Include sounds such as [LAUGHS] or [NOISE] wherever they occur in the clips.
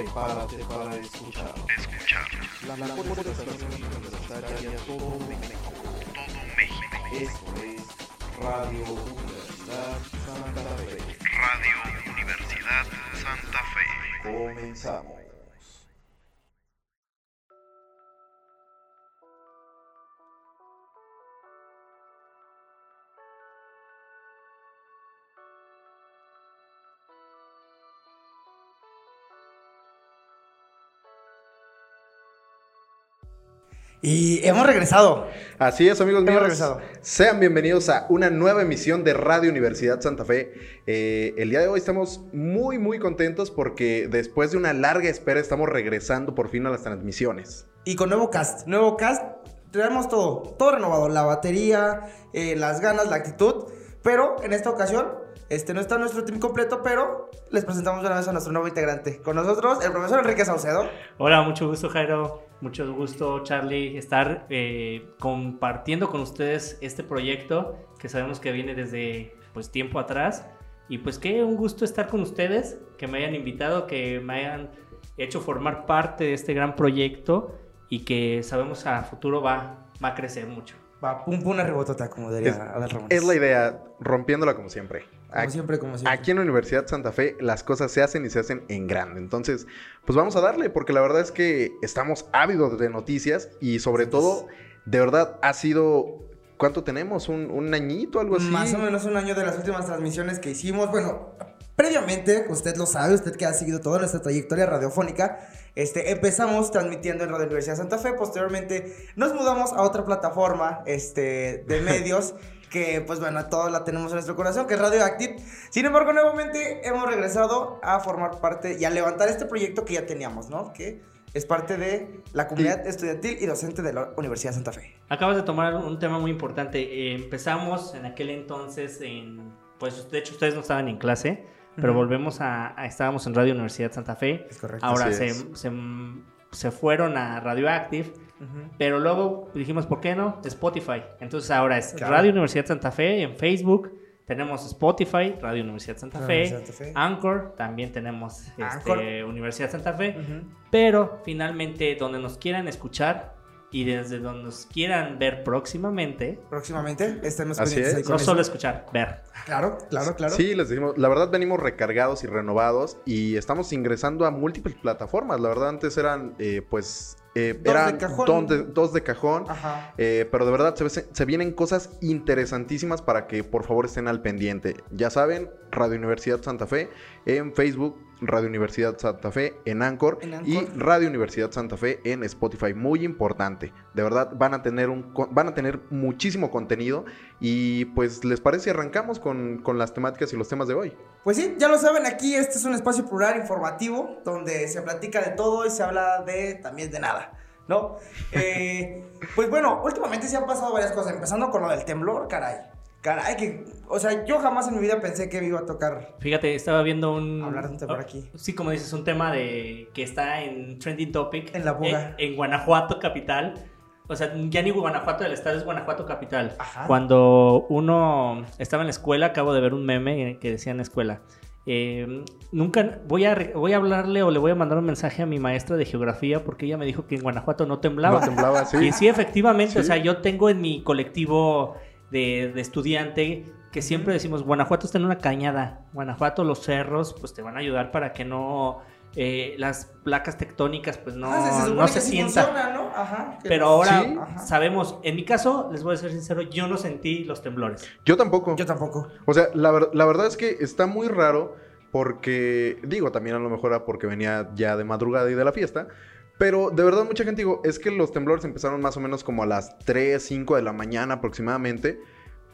Prepárate para escuchar. Escuchar. La, la mejor estación universitaria de todo México. Todo México. Esto es Radio Universidad Santa Fe. Radio Universidad Santa Fe. Comenzamos. Y hemos regresado. Así es, amigos Hemos míos. regresado. Sean bienvenidos a una nueva emisión de Radio Universidad Santa Fe. Eh, el día de hoy estamos muy, muy contentos porque después de una larga espera estamos regresando por fin a las transmisiones. Y con nuevo cast. Nuevo cast. Traemos todo. Todo renovado. La batería, eh, las ganas, la actitud. Pero en esta ocasión, este no está nuestro team completo, pero les presentamos una vez a nuestro nuevo integrante. Con nosotros, el profesor Enrique Saucedo. Hola, mucho gusto Jairo, mucho gusto Charlie estar eh, compartiendo con ustedes este proyecto que sabemos que viene desde pues tiempo atrás. Y pues qué un gusto estar con ustedes, que me hayan invitado, que me hayan hecho formar parte de este gran proyecto y que sabemos a futuro va, va a crecer mucho. Va, pum pum, una rebotota, como diría Es, Adal Ramones. es la idea, rompiéndola como siempre. Como Aquí- siempre, como siempre. Aquí en la Universidad Santa Fe las cosas se hacen y se hacen en grande. Entonces, pues vamos a darle, porque la verdad es que estamos ávidos de noticias y sobre todo, de verdad, ha sido... ¿Cuánto tenemos? ¿Un, un añito, algo así? Más o menos un año de las últimas transmisiones que hicimos. Bueno, previamente, usted lo sabe, usted que ha seguido toda nuestra trayectoria radiofónica, este, empezamos transmitiendo en Radio Universidad Santa Fe. Posteriormente nos mudamos a otra plataforma este, de [LAUGHS] medios. Que pues bueno, todos la tenemos en nuestro corazón, que es Radioactive. Sin embargo, nuevamente hemos regresado a formar parte y a levantar este proyecto que ya teníamos, ¿no? Que es parte de la comunidad estudiantil y docente de la Universidad Santa Fe. Acabas de tomar un tema muy importante. Eh, empezamos en aquel entonces en, pues de hecho ustedes no estaban en clase, pero volvemos a, a- estábamos en Radio Universidad Santa Fe. Es correcto. Ahora se, es. se, se fueron a Radioactive, pero luego dijimos, ¿por qué no? Spotify. Entonces ahora es Claro. Radio Universidad Santa Fe en Facebook. Tenemos Spotify, Radio Universidad Santa Fe. Universidad Santa Fe. Anchor, también tenemos este, Anchor. Universidad Santa Fe. Pero finalmente, donde nos quieran escuchar y desde donde nos quieran ver próximamente, Próximamente estemos Así pendientes es. ahí con no eso. solo escuchar, ver. Claro, claro, claro. Sí, les decimos, la verdad venimos recargados y renovados y estamos ingresando a múltiples plataformas. La verdad antes eran, eh, pues, eh, Dos de eran cajón. dos de, dos de cajón. Ajá. eh, pero de verdad se, se- se vienen cosas interesantísimas para que por favor estén al pendiente. Ya saben, Radio Universidad Santa Fe en Facebook, Radio Universidad Santa Fe en Anchor, En Anchor. y Radio Universidad Santa Fe en Spotify. Muy importante. De verdad van a tener un van a tener muchísimo contenido y pues les parece arrancamos con, con las temáticas y los temas de hoy. Pues sí, ya lo saben, aquí este es un espacio plural informativo donde se platica de todo y se habla de también de nada, ¿no? [LAUGHS] Eh, pues bueno, últimamente se han pasado varias cosas, empezando con lo del temblor, caray. Caray, que, o sea, yo jamás en mi vida pensé que me iba a tocar Fíjate, estaba viendo un... hablar de un temblor aquí. Sí, como dices, un tema de que está en Trending Topic. En la boga. En, en Guanajuato capital. O sea, ya ni Guanajuato del estado es Guanajuato capital. Ajá. Cuando uno estaba en la escuela, acabo de ver un meme que decía en la escuela. eh, nunca voy a, voy a hablarle o le voy a mandar un mensaje a mi maestra de geografía porque ella me dijo que en Guanajuato no temblaba. No temblaba, sí. Y sí, efectivamente, o sea, yo tengo en mi colectivo de, de estudiante que siempre decimos, Guanajuato está en una cañada, Guanajuato, los cerros, pues te van a ayudar para que no, eh, las placas tectónicas, pues no, Ah, se, no se sí sientan. funciona, ¿no? Ajá. que- Pero ahora Sí. Ajá. sabemos, en mi caso, les voy a ser sincero, yo no sentí los temblores. Yo tampoco. Yo tampoco. O sea, la, la verdad es que está muy raro porque, digo, también a lo mejor era porque venía ya de madrugada y de la fiesta, pero de verdad mucha gente digo, es que los temblores empezaron más o menos como a las 3, 5 de la mañana aproximadamente,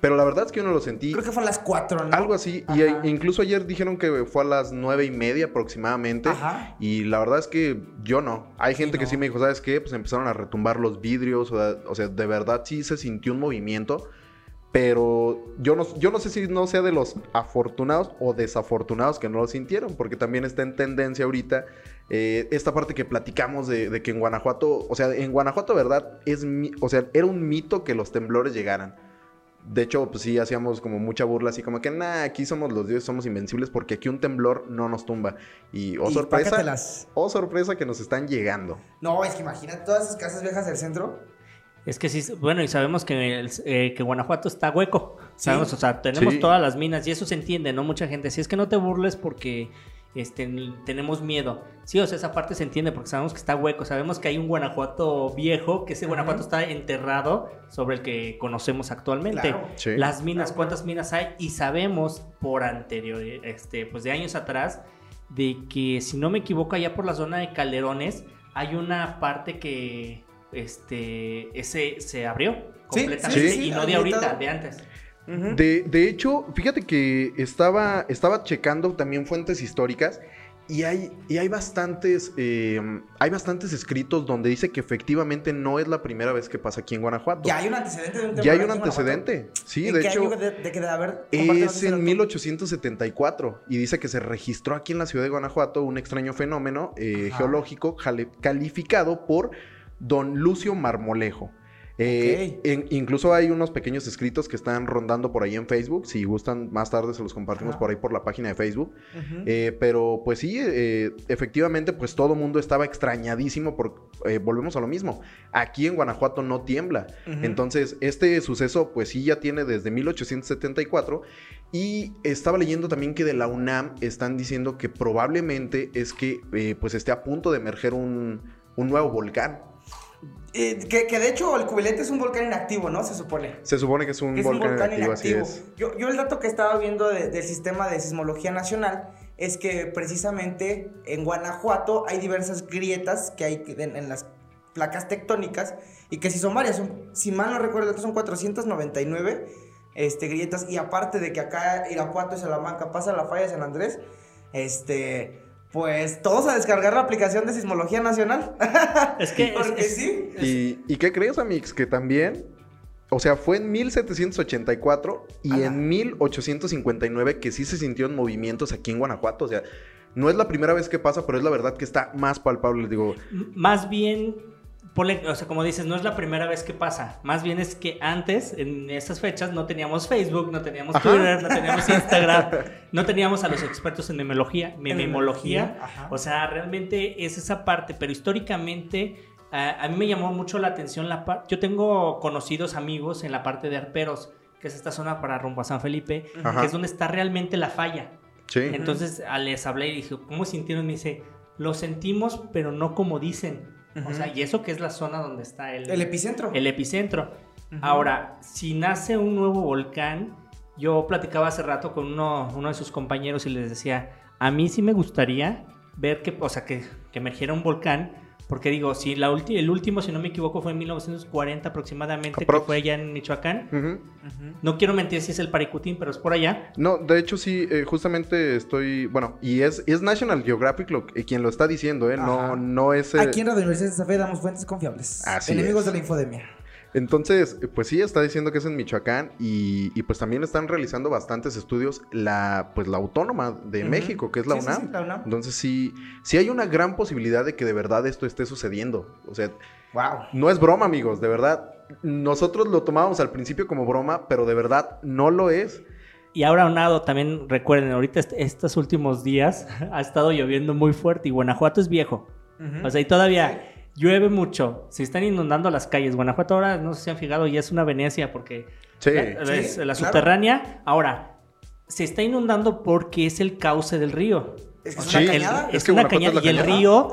pero la verdad es que yo no lo sentí. Creo que fue a las 4, ¿no? Algo así, y Ajá. e- incluso ayer dijeron que fue a las nueve y media aproximadamente. Ajá. Y la verdad es que yo no. Hay gente que no. sí me dijo, ¿sabes qué? Pues empezaron a retumbar los vidrios. O sea, de verdad sí se sintió un movimiento. Pero yo no, yo no sé si no sea de los afortunados o desafortunados que no lo sintieron. Porque también está en tendencia ahorita eh, esta parte que platicamos de, de que en Guanajuato, o sea, en Guanajuato, ¿verdad? Es, mi- o sea, era un mito que los temblores llegaran. De hecho, pues sí, hacíamos como mucha burla, así como que, nah, aquí somos los dioses, somos invencibles porque aquí un temblor no nos tumba. Y, oh Y sorpresa, pácatelas. oh sorpresa que nos están llegando. No, es que imagínate todas esas casas viejas del centro. Es que sí, bueno, y sabemos que, el- eh, que Guanajuato está hueco. Sí. Sabemos, o sea, tenemos Sí. todas las minas y eso se entiende, ¿no? Mucha gente, si es que no te burles porque este, tenemos miedo. Sí, o sea, esa parte se entiende porque sabemos que está hueco. Sabemos que hay un Guanajuato viejo, que ese. Guanajuato está enterrado sobre el que conocemos actualmente. Claro. Sí. Las minas, cuántas minas hay y sabemos por anterior, este, pues de años atrás, de que si no me equivoco allá por la zona de Calderones hay una parte que este ese se abrió completamente sí, y no de ahorita, de antes. De, de hecho, fíjate que estaba, estaba checando también fuentes históricas y hay, y hay bastantes eh, hay bastantes escritos donde dice que efectivamente no es la primera vez que pasa aquí en Guanajuato. Ya hay un antecedente de un Ya hay un antecedente. Sí, ¿En de qué hecho. de, de que haber? Es en dato. 1874 y dice que se registró aquí en la ciudad de Guanajuato un extraño fenómeno eh, geológico calificado por don Lucio Marmolejo. Eh, en- incluso hay unos pequeños escritos que están rondando por ahí en Facebook. Si gustan, más tarde se los compartimos Ajá. por ahí por la página de Facebook. Eh, pero pues sí, eh, efectivamente, pues todo mundo estaba extrañadísimo porque volvemos a lo mismo. Aquí en Guanajuato no tiembla. Entonces, este suceso, pues sí, ya tiene desde 1874. Y estaba leyendo también que de la UNAM están diciendo que probablemente es que pues esté a punto de emerger un, un nuevo volcán. Eh, que, que de hecho el cubilete es un volcán inactivo, ¿no? Se supone. Se supone que es un, es volcán, un volcán inactivo, así es. Yo, yo el dato que estaba viendo de- del sistema de sismología nacional es que precisamente en Guanajuato hay diversas grietas que hay en, en las placas tectónicas y que si son varias, son- si mal no recuerdo, son 499 este, grietas y aparte de que acá Irapuato y Salamanca pasa la falla de San Andrés, este... Pues todos a descargar la aplicación de Sismología Nacional. [LAUGHS] Es que [LAUGHS] es- Porque es- sí. ¿Y, ¿Y qué crees, Amix? Que también, o sea, fue en 1784 y Ajá. en 1859 que sí se sintieron movimientos aquí en Guanajuato. O sea, no es la primera vez que pasa, pero es la verdad que está más palpable. Les digo, M- Más bien, ponle- o sea, como dices, no es la primera vez que pasa. Más bien es que antes, en estas fechas, no teníamos Facebook, no teníamos Ajá. Twitter, no teníamos [LAUGHS] Instagram, no teníamos a los expertos en memología, memología. O sea, realmente es esa parte, pero históricamente a, a mí me llamó mucho la atención la parte. Yo tengo conocidos amigos en la parte de Arperos, que es esta zona para rumbo a San Felipe, Ajá. que es donde está realmente la falla. sí. Entonces a- les hablé y dije, ¿cómo sintieron? Me dice, lo sentimos, pero no como dicen. O sea, y eso que es la zona donde está el, El epicentro. el epicentro. Ahora, si nace un nuevo volcán, yo platicaba hace rato con uno, uno de sus compañeros y les decía, a mí sí me gustaría ver que, o sea, que, que emergiera un volcán, porque digo, si la ulti- el último, si no me equivoco, fue en 1940 aproximadamente, que Aprox. fue allá en Michoacán. No quiero mentir si es el Paricutín, pero es por allá. No, de hecho sí, eh, justamente estoy, bueno, y es, es National Geographic lo, eh, quien lo está diciendo, ¿eh? Ajá. No, no es... eh, Aquí en Radio Universidad de Santa Fe damos fuentes confiables. Así Enemigos es. de la infodemia. Entonces, pues sí, está diciendo que es en Michoacán y, y, pues también están realizando bastantes estudios la, pues la autónoma de. México, que es la Sí, sí, UNAM. sí, la UNAM. Entonces sí, sí hay una gran posibilidad de que de verdad esto esté sucediendo. O sea, Wow. no es broma, amigos, de verdad. Nosotros lo tomábamos al principio como broma, pero de verdad no lo es. Y ahora aunado, también recuerden, ahorita est- estos últimos días [LAUGHS] ha estado lloviendo muy fuerte y Guanajuato es viejo. O sea, y todavía llueve mucho. Se están inundando las calles. Guanajuato ahora, no sé si se han fijado, ya es una Venecia porque Sí. la, la- Sí, la claro. subterránea. Ahora, se está inundando porque es el cauce del río. Es que es una El- cañada. es, Es que una cañada y el cañada. río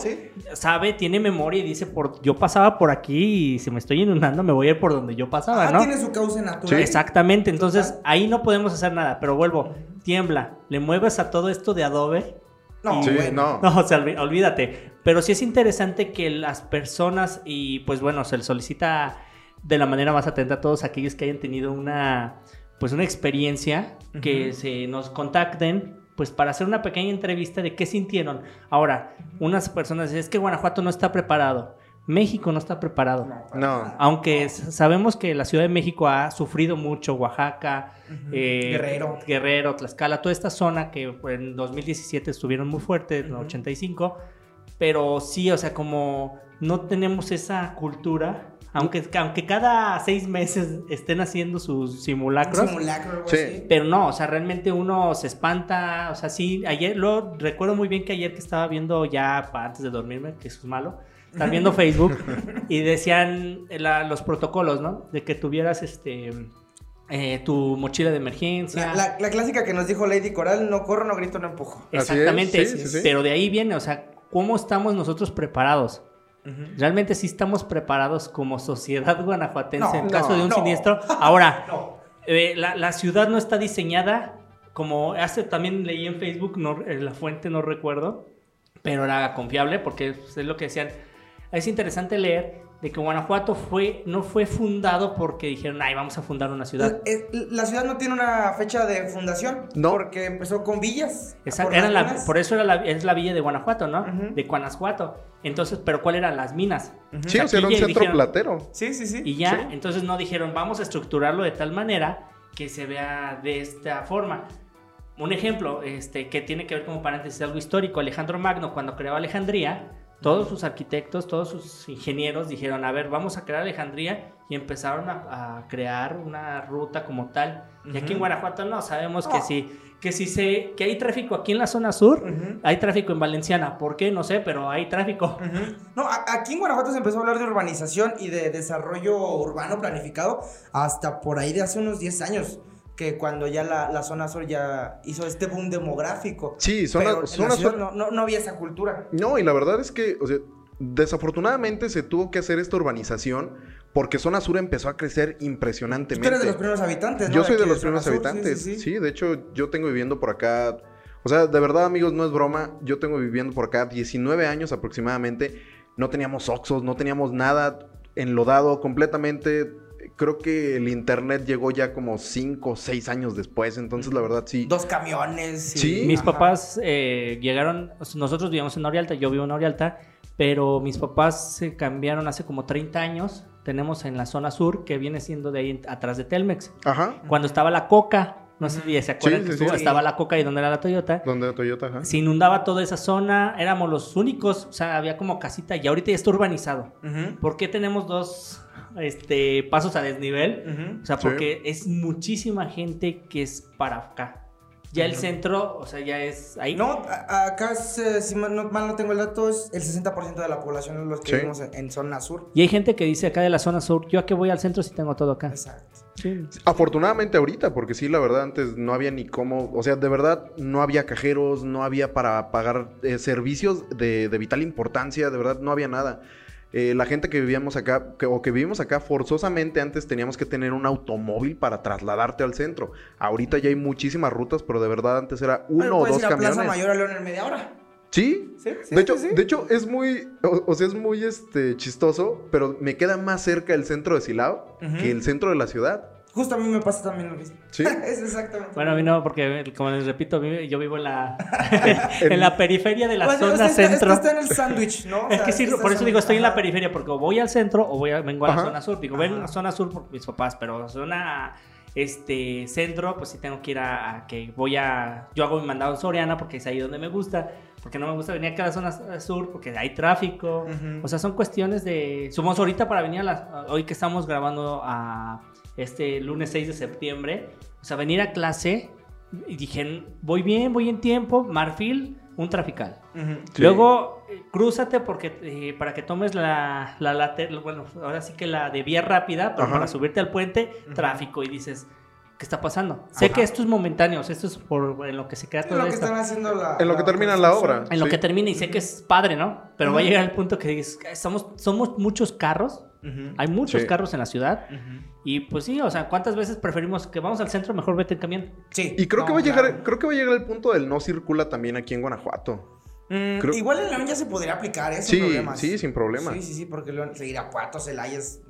sabe, tiene memoria y dice, por, yo pasaba por aquí y si me estoy inundando me voy a ir por donde yo pasaba, Ah, ¿no? tiene su cauce natural. Exactamente, entonces Total. ahí no podemos hacer nada, pero vuelvo, tiembla, le mueves a todo esto de Adobe. No, Sí, bueno. no. No, o sea, olví- olvídate. Pero sí es interesante que las personas, y pues bueno, se les solicita de la manera más atenta a todos aquellos que hayan tenido una, pues una experiencia, que se nos contacten, pues para hacer una pequeña entrevista de qué sintieron. Ahora, unas personas dicen, es que Guanajuato no está preparado. México no está preparado. No. Aunque sabemos que la Ciudad de México ha sufrido mucho, Oaxaca, eh, Guerrero. Guerrero, Tlaxcala, toda esta zona que en 2017 estuvieron muy fuertes, en Ujú. 85, pero sí, o sea, como no tenemos esa cultura Aunque, aunque cada seis meses estén haciendo sus simulacros. simulacro Sí. Pero no, o sea, realmente uno se espanta, o sea, sí, ayer, lo recuerdo muy bien que ayer que estaba viendo ya antes de dormirme, que eso es malo, estar viendo Facebook y decían la- los protocolos, ¿no? De que tuvieras este eh, tu mochila de emergencia. La, la- la clásica que nos dijo Lady Coral, no corro, no grito, no empujo. Es, Exactamente, sí, sí, sí. pero de ahí viene, o sea, ¿cómo estamos nosotros preparados? Realmente sí estamos preparados como sociedad guanajuatense No, en caso no, de un no. siniestro. Ahora, [LAUGHS] No. eh, la, la ciudad no está diseñada como hace también leí en Facebook, no, eh, la fuente no recuerdo, pero era confiable porque es lo que decían. Es interesante leer de que Guanajuato fue, no fue fundado porque dijeron, ay, vamos a fundar una ciudad. La, eh, la ciudad no tiene una fecha de fundación. No. Porque empezó con villas. Exacto, por las la- por eso era la, es la villa de Guanajuato, ¿no? De Guanajuato. Entonces, pero ¿cuál eran las minas? Sí, o sea, era un centro dijeron- platero. Sí, sí, sí. Y ya, Sí. entonces no dijeron, vamos a estructurarlo de tal manera que se vea de esta forma. Un ejemplo, este, que tiene que ver como paréntesis algo histórico, Alejandro Magno cuando creó Alejandría, todos sus arquitectos, todos sus ingenieros dijeron, a ver, vamos a crear Alejandría y empezaron a, a crear una ruta como tal. Y aquí en. Guanajuato no, sabemos que sí, que si se, que hay tráfico aquí en la zona sur, hay tráfico en Valenciana. ¿Por qué? No sé, pero hay tráfico. No, a- aquí en Guanajuato se empezó a hablar de urbanización y de desarrollo urbano planificado hasta por ahí de hace unos 10 años. Que cuando ya la, la zona sur ya hizo este boom demográfico. Sí, zona- Pero en zona la sur- no, no, no había esa cultura. No, y la verdad es que, o sea, desafortunadamente se tuvo que hacer esta urbanización porque Zona Sur empezó a crecer Tú impresionantemente. eres de los primeros habitantes, ¿no? Yo soy de los primeros sur, sí, habitantes. sí, Sí, sí. de hecho, yo tengo viviendo por acá. O sea, de verdad, amigos, no es broma. Yo tengo viviendo por acá 19 años aproximadamente. No teníamos Oxos, no teníamos nada enlodado completamente. Creo que el internet llegó ya como 5 o 6 años después. Entonces, la verdad, sí. Dos camiones. y- Sí. Mis Ajá. papás eh, llegaron, nosotros vivíamos en Orialta, yo vivo en Orialta, pero mis papás se cambiaron hace como 30 años. Tenemos en la zona sur, que viene siendo de ahí atrás de Telmex. Ajá. Cuando estaba la Coca, no sé si se acuerdan Sí, que sí, sí. estuvo- estaba la Coca y donde era la Toyota. Donde era Toyota, ajá. Se inundaba toda esa zona, éramos los únicos, o sea, había como casita y ahorita ya está urbanizado. Ujú, ¿Por qué tenemos dos este, pasos a desnivel? ujú. O sea, Sí. porque es muchísima gente que es para acá. Ya el centro, o sea, ya es ahí. No, acá, es, eh, si mal no, mal no tengo el dato, es el 60% de la población los que Sí. vivimos en, en zona sur. Y hay gente que dice acá de la zona sur, yo a qué voy al centro si tengo todo acá. Exacto. Sí. Afortunadamente ahorita, porque sí, la verdad, antes no había ni cómo, o sea, de verdad no había cajeros, no había para pagar eh, servicios de, de vital importancia, de verdad no había nada. Eh, la gente que vivíamos acá, que- o que vivimos acá, forzosamente antes teníamos que tener un automóvil para trasladarte al centro. Ahorita ya hay muchísimas rutas, pero de verdad antes era uno Bueno, o dos ir a camiones. Plaza Mayor a León en media hora. Sí, Sí, sí, de hecho, sí, de hecho es muy, o, o sea, es muy este chistoso, pero me queda más cerca el centro de Silao que el centro de la ciudad. Justo a mí me pasa también lo mismo. Sí. [LAUGHS] es exactamente. Bueno, a mí no, porque como les repito, yo vivo en la, [LAUGHS] en la periferia de la Bueno, zona usted está- centro. Está, está en el sándwich, ¿no? [LAUGHS] O Es sea, que sí, por eso digo, estoy en la periferia, porque o voy al centro o voy a, vengo a la Ajá. zona sur. Digo, ven a la zona sur por mis papás, pero zona este centro, pues sí tengo que ir a, a que voy a. Yo hago mi mandado en Soriana porque es ahí donde me gusta. Porque no me gusta venir acá a la zona sur porque hay tráfico. O sea, son cuestiones de. Somos ahorita para venir a las. Hoy que estamos grabando a este lunes 6 de septiembre. O sea, venir a clase. Y dije, voy bien, voy en tiempo. Marfil, un trafical. Ujú. Sí. Luego, eh, crúzate porque eh, para que tomes la, la later- bueno, ahora sí que la de vía rápida, pero para subirte al puente, Ujú. tráfico y dices, ¿qué está pasando? Sé Ajá. que esto es momentáneo, o sea, esto es por en lo que se queda Es todo lo que esto. están haciendo la. En lo que termina la obra. En lo Sí. que termina y sé que es padre, ¿no? Pero va a llegar el punto que dices, somos, somos muchos carros, Hay muchos Sí. carros en la ciudad, y pues sí, o sea, ¿cuántas veces preferimos que vamos al centro, mejor vete en camión? Sí. Y creo que va a llegar, claro. creo que va a llegar el punto del no circula también aquí en Guanajuato. Mm, creo- Igual en León ya se podría aplicar, ¿eh? Sí, Sin problemas. sí, sin problema. Sí, sí, sí, porque León, se irá a Cuato, Celaya es-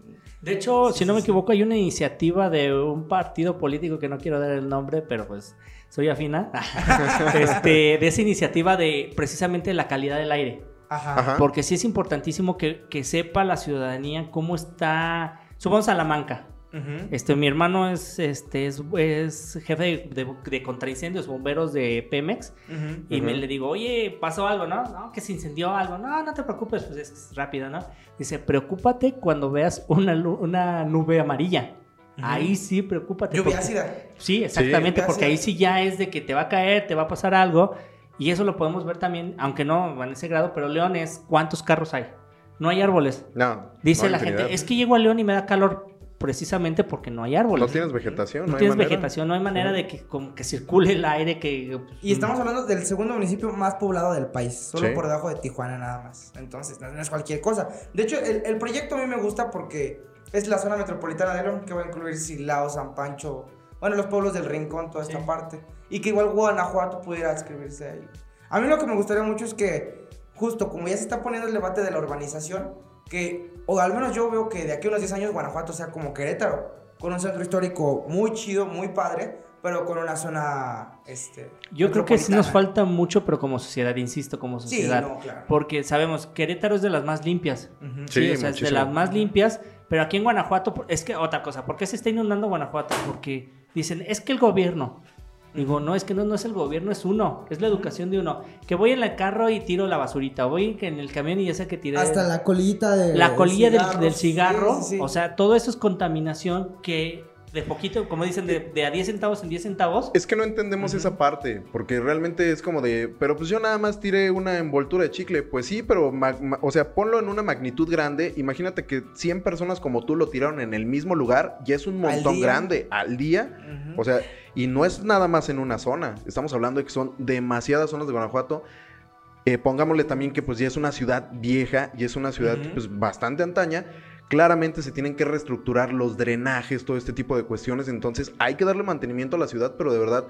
De hecho, si no me equivoco, hay una iniciativa de un partido político que no quiero dar el nombre, pero pues soy afina. [LAUGHS] este, de esa iniciativa de precisamente la calidad del aire. Ajá. Ajá. Porque sí es importantísimo que, que sepa la ciudadanía cómo está. Supongamos Salamanca. Ujú. Este, mi hermano es, este, es, es jefe de, de, de contraincendios, bomberos de Pemex. Ujú. Y me le digo, oye, pasó algo, ¿no? No, que se incendió algo. No, no te preocupes, pues es rápido, ¿no? Dice, preocúpate cuando veas una, nube amarilla. Ahí sí, preocúpate. Lluvia porque- ácida. Sí, exactamente, lluvia porque ácida. ahí sí ya es de que te va a caer, te va a pasar algo. Y eso lo podemos ver también, aunque no en ese grado, pero León es cuántos carros hay. No hay árboles. No. Dice no, la infinidad. gente, es que llego a León y me da calor precisamente porque no hay árboles. No tienes vegetación, No no, hay tienes manera. vegetación, no hay manera de que, como que circule el aire que... pues, Y estamos hablando del segundo municipio más poblado del país, solo Sí. por debajo de Tijuana nada más. Entonces, no, no es cualquier cosa. De hecho, el, el proyecto a mí me gusta porque es la zona metropolitana de León, que va a incluir Silao, San Pancho, bueno, los pueblos del Rincón, toda esta Sí. parte. Y que igual Guanajuato pudiera adscribirse ahí. A mí lo que me gustaría mucho es que, justo como ya se está poniendo el debate de la urbanización, que, o al menos yo veo que de aquí a unos 10 años Guanajuato sea como Querétaro, con un centro histórico muy chido, muy padre, pero con una zona, este... Yo creo que sí nos falta mucho, pero como sociedad, insisto, como Sí, sociedad. no, claro. Porque sabemos, Querétaro es de las más limpias. Ujú. Sí, Sí, o sea, es de las más limpias. Pero aquí en Guanajuato, es que otra cosa, ¿por qué se está inundando Guanajuato? Porque dicen, es que el gobierno. Digo, no, es que no, no es el gobierno, es uno, es la educación de uno. Que voy en el carro y tiro la basurita, voy en el camión y ya sé que tiré Hasta la colillita de. la colilla del, cigarro, del sí, cigarro. sí, sí. O sea, todo eso es contaminación que de poquito, como dicen, de, de a 10 centavos en 10 centavos. Es que no entendemos esa parte, porque realmente es como de, pero pues yo nada más tiré una envoltura de chicle, pues sí, pero, ma- ma- o sea, ponlo en una magnitud grande, imagínate que 100 personas como tú lo tiraron en el mismo lugar, ya es un montón grande al día, o sea, y no es nada más en una zona, estamos hablando de que son demasiadas zonas de Guanajuato, Eh, pongámosle también que pues ya es una ciudad vieja y es una ciudad pues bastante antaña. Claramente se tienen que reestructurar los drenajes, todo este tipo de cuestiones. Entonces hay que darle mantenimiento a la ciudad, pero de verdad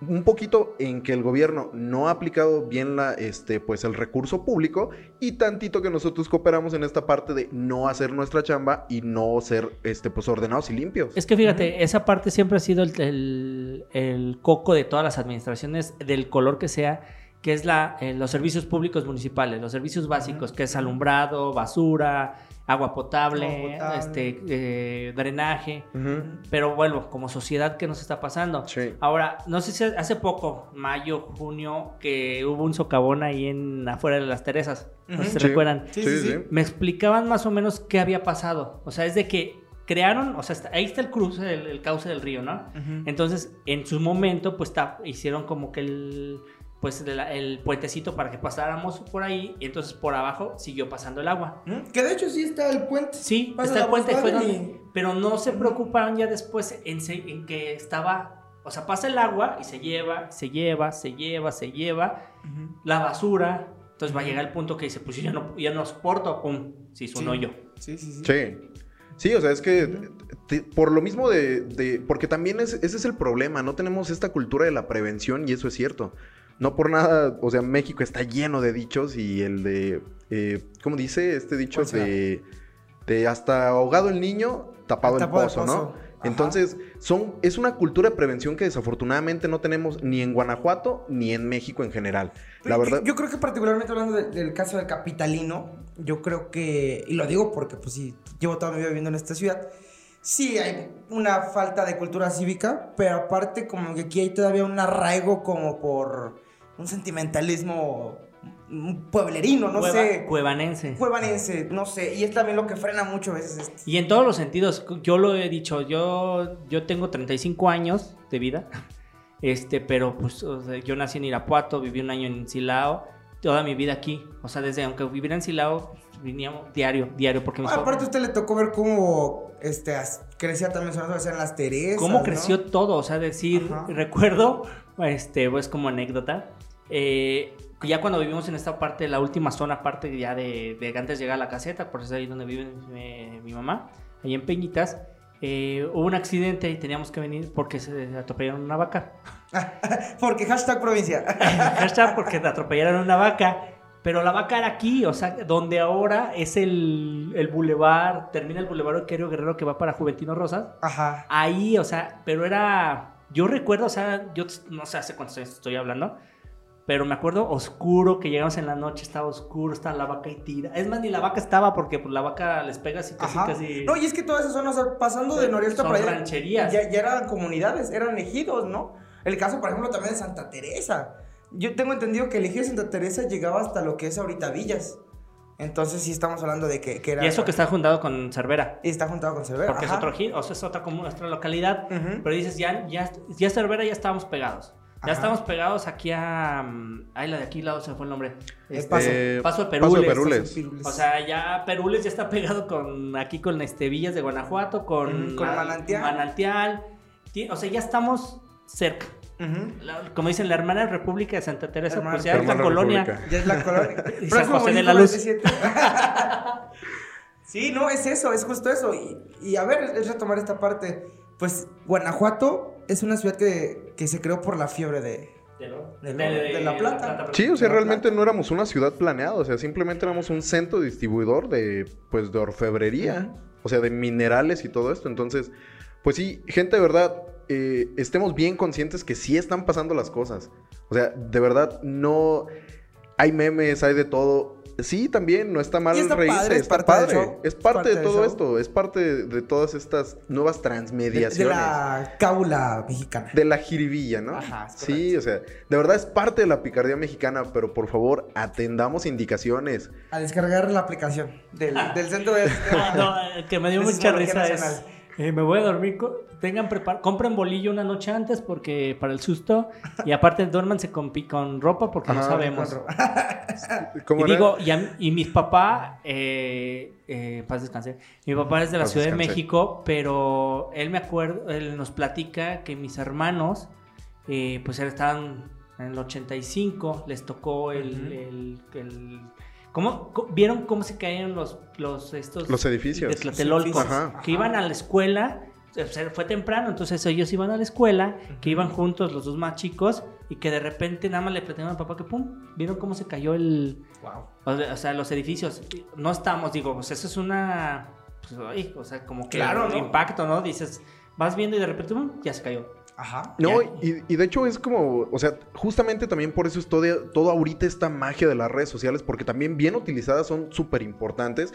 un poquito en que el gobierno no ha aplicado bien la, este, pues el recurso público y tantito que nosotros cooperamos en esta parte de no hacer nuestra chamba y no ser, este, pues ordenados y limpios. Es que fíjate, esa parte siempre ha sido el, el- el coco de todas las administraciones, del color que sea, que es la, eh, los servicios públicos municipales, los servicios básicos, que es alumbrado, basura, agua potable, Agua potable. este, eh, drenaje. Pero bueno, como sociedad, ¿qué nos está pasando? Sí. Ahora, no sé si hace poco, mayo, junio, que hubo un socavón ahí en afuera de las Teresas. No sé si Sí. recuerdan. Sí, sí, sí. Me explicaban más o menos qué había pasado. O sea, es de que crearon, o sea, está- ahí está el cruce, el, el cauce del río, ¿no? Entonces, en su momento, pues ta- hicieron como que el, pues, el puentecito para que pasáramos por ahí y entonces por abajo siguió pasando el agua. Ujú. Que de hecho sí está el puente. Sí, Pasa está el puente, fue pero no se preocuparon ya después en, se- en que estaba, o sea, pasa el agua y se lleva, se lleva, se lleva, se lleva, la basura, entonces va a llegar el punto que dice, pues yo ya no, ya no soporto, pum, se hizo un Sí. hoyo. Sí, sí, sí. Sí. Sí, o sea, es que te- por lo mismo de, de- Porque también es, ese es el problema, no tenemos esta cultura de la prevención y eso es cierto. No por nada, o sea, México está lleno de dichos y el de... eh, ¿Cómo dice este dicho? De, de hasta ahogado el niño, tapado, Tapado el el pozo. ¿no? Ajá. Entonces, son, es una cultura de prevención que desafortunadamente no tenemos ni en Guanajuato ni en México en general. La verdad... Yo, creo que particularmente hablando de- del caso del capitalino, yo creo que, y lo digo porque pues sí, llevo toda mi vida viviendo en esta ciudad, sí hay una falta de cultura cívica, pero aparte como que aquí hay todavía un arraigo como por un sentimentalismo pueblerino, no Cueva- sé, Cuevanense. cuevanense, no sé, y es también lo que frena mucho a veces esto. Y en todos los sentidos, yo lo he dicho, yo, yo tengo 35 años de vida, [LAUGHS] este, pero pues o sea, yo nací en Irapuato, viví un año en Silao, toda mi vida aquí, o sea, desde aunque viviera en Silao, pues, veníamos diario, diario, porque aparte a usted le tocó ver cómo este, crecía también su en las Teresas, cómo ¿no? creció todo, o sea, decir, Ajá. recuerdo, este, pues como anécdota, eh, ya cuando vivimos en esta parte, la última zona, parte ya de, de antes de llegar a la caseta, por eso es ahí donde vive eh, mi mamá, ahí en Peñitas, eh, hubo un accidente y teníamos que venir porque se atropellaron una vaca. [LAUGHS] Porque hashtag provincia. [LAUGHS] Hashtag porque te atropellaron una vaca. Pero la vaca era aquí, o sea, donde ahora es el, el bulevar, termina el bulevar Querio Guerrero que va para Juventino Rosas. Ajá. Ahí, o sea, pero era. Yo recuerdo, o sea, yo no sé hace cuántos años estoy hablando, Pero me acuerdo oscuro, que llegamos en la noche, estaba oscuro, estaba la vaca y tira. Es más, ni la vaca estaba porque pues, la vaca les pega así casi, Ajá. casi. No, y es que todas esas zonas, pasando de Norialta Son para allá, rancherías. Ya, ya eran comunidades, eran ejidos, ¿no? El caso, por ejemplo, también de Santa Teresa. Yo tengo entendido que el ejido de Santa Teresa llegaba hasta lo que es ahorita Villas. Entonces sí estamos hablando de que, que era... Y eso que está juntado con Cervera. Y está juntado con Cervera. Porque es otro ejido, o sea, es otra, como otra localidad. Pero dices, ya, ya, ya Cervera ya estábamos pegados. Ya Ajá. estamos pegados aquí a. mm, Ay, la de aquí lado se me fue el nombre. Es Este, Paso. Eh, Paso de Paso de Perules. Perules. O sea, ya Perules ya está pegado con aquí con este Villas de Guanajuato, con, Ujú, con Manantial. Manantial. Ti- O sea, ya estamos cerca. La- como dicen, la hermana república de Santa Teresa, Hermana- pues ya es la colonia. República. Ya es la colonia. [LAUGHS] San José de la Luz. 47. [LAUGHS] sí, no, es eso, es justo eso. Y, y a ver, es retomar esta parte. Pues Guanajuato es una ciudad que, que se creó por la fiebre de... De, lo- De lo- de La Plata. Sí, o sea, realmente Plata. no éramos una ciudad planeada, o sea, simplemente éramos un centro distribuidor de, pues, de orfebrería, o sea, de minerales y todo esto. Entonces, pues sí, gente, de verdad, eh, estemos bien conscientes que sí están pasando las cosas. O sea, de verdad, no... Hay memes, hay de todo. Sí, también, no está mal está reírse, padre, es está parte padre. show, Es parte, de todo esto, es parte de, de todas estas nuevas transmediaciones. de la cábula mexicana. De la jiribilla, ¿no? Ajá, sí, o sea, de verdad es parte de la picardía mexicana, pero por favor, atendamos indicaciones. A descargar la aplicación del, del centro de... [LAUGHS] Ah, no, el que me dio mucha risa es. Eh, me voy a dormir. Tengan prepar compren bolillo una noche antes porque para el susto. Y aparte, duérmanse con, con ropa porque no sabemos. [LAUGHS] ¿Cómo Y era? digo, y, a- y mis papá, eh, eh, paz descanse, mi papá es de la Paz Ciudad de. México, pero él me acuerdo, él nos platica que mis hermanos, eh, pues estaban en el 85, les tocó el, Ujú. el, el- ¿cómo, ¿Vieron cómo se caían los, los, estos Los edificios. de Tlatelolco? Ajá. Que iban a la escuela, o sea, fue temprano, entonces ellos iban a la escuela, que iban juntos los dos más chicos, y que de repente nada más le platicaron al papá que pum, vieron cómo se cayó el, Wow. o sea, o sea, los edificios. No estamos, digo, pues eso es una. Pues, ay, o sea, como que Claro, impacto, ¿no? Dices, vas viendo y de repente ¡pum! ya se cayó. Ajá. No, y, y de hecho es como, o sea, justamente también por eso es todo, todo ahorita esta magia de las redes sociales, porque también bien utilizadas son súper importantes.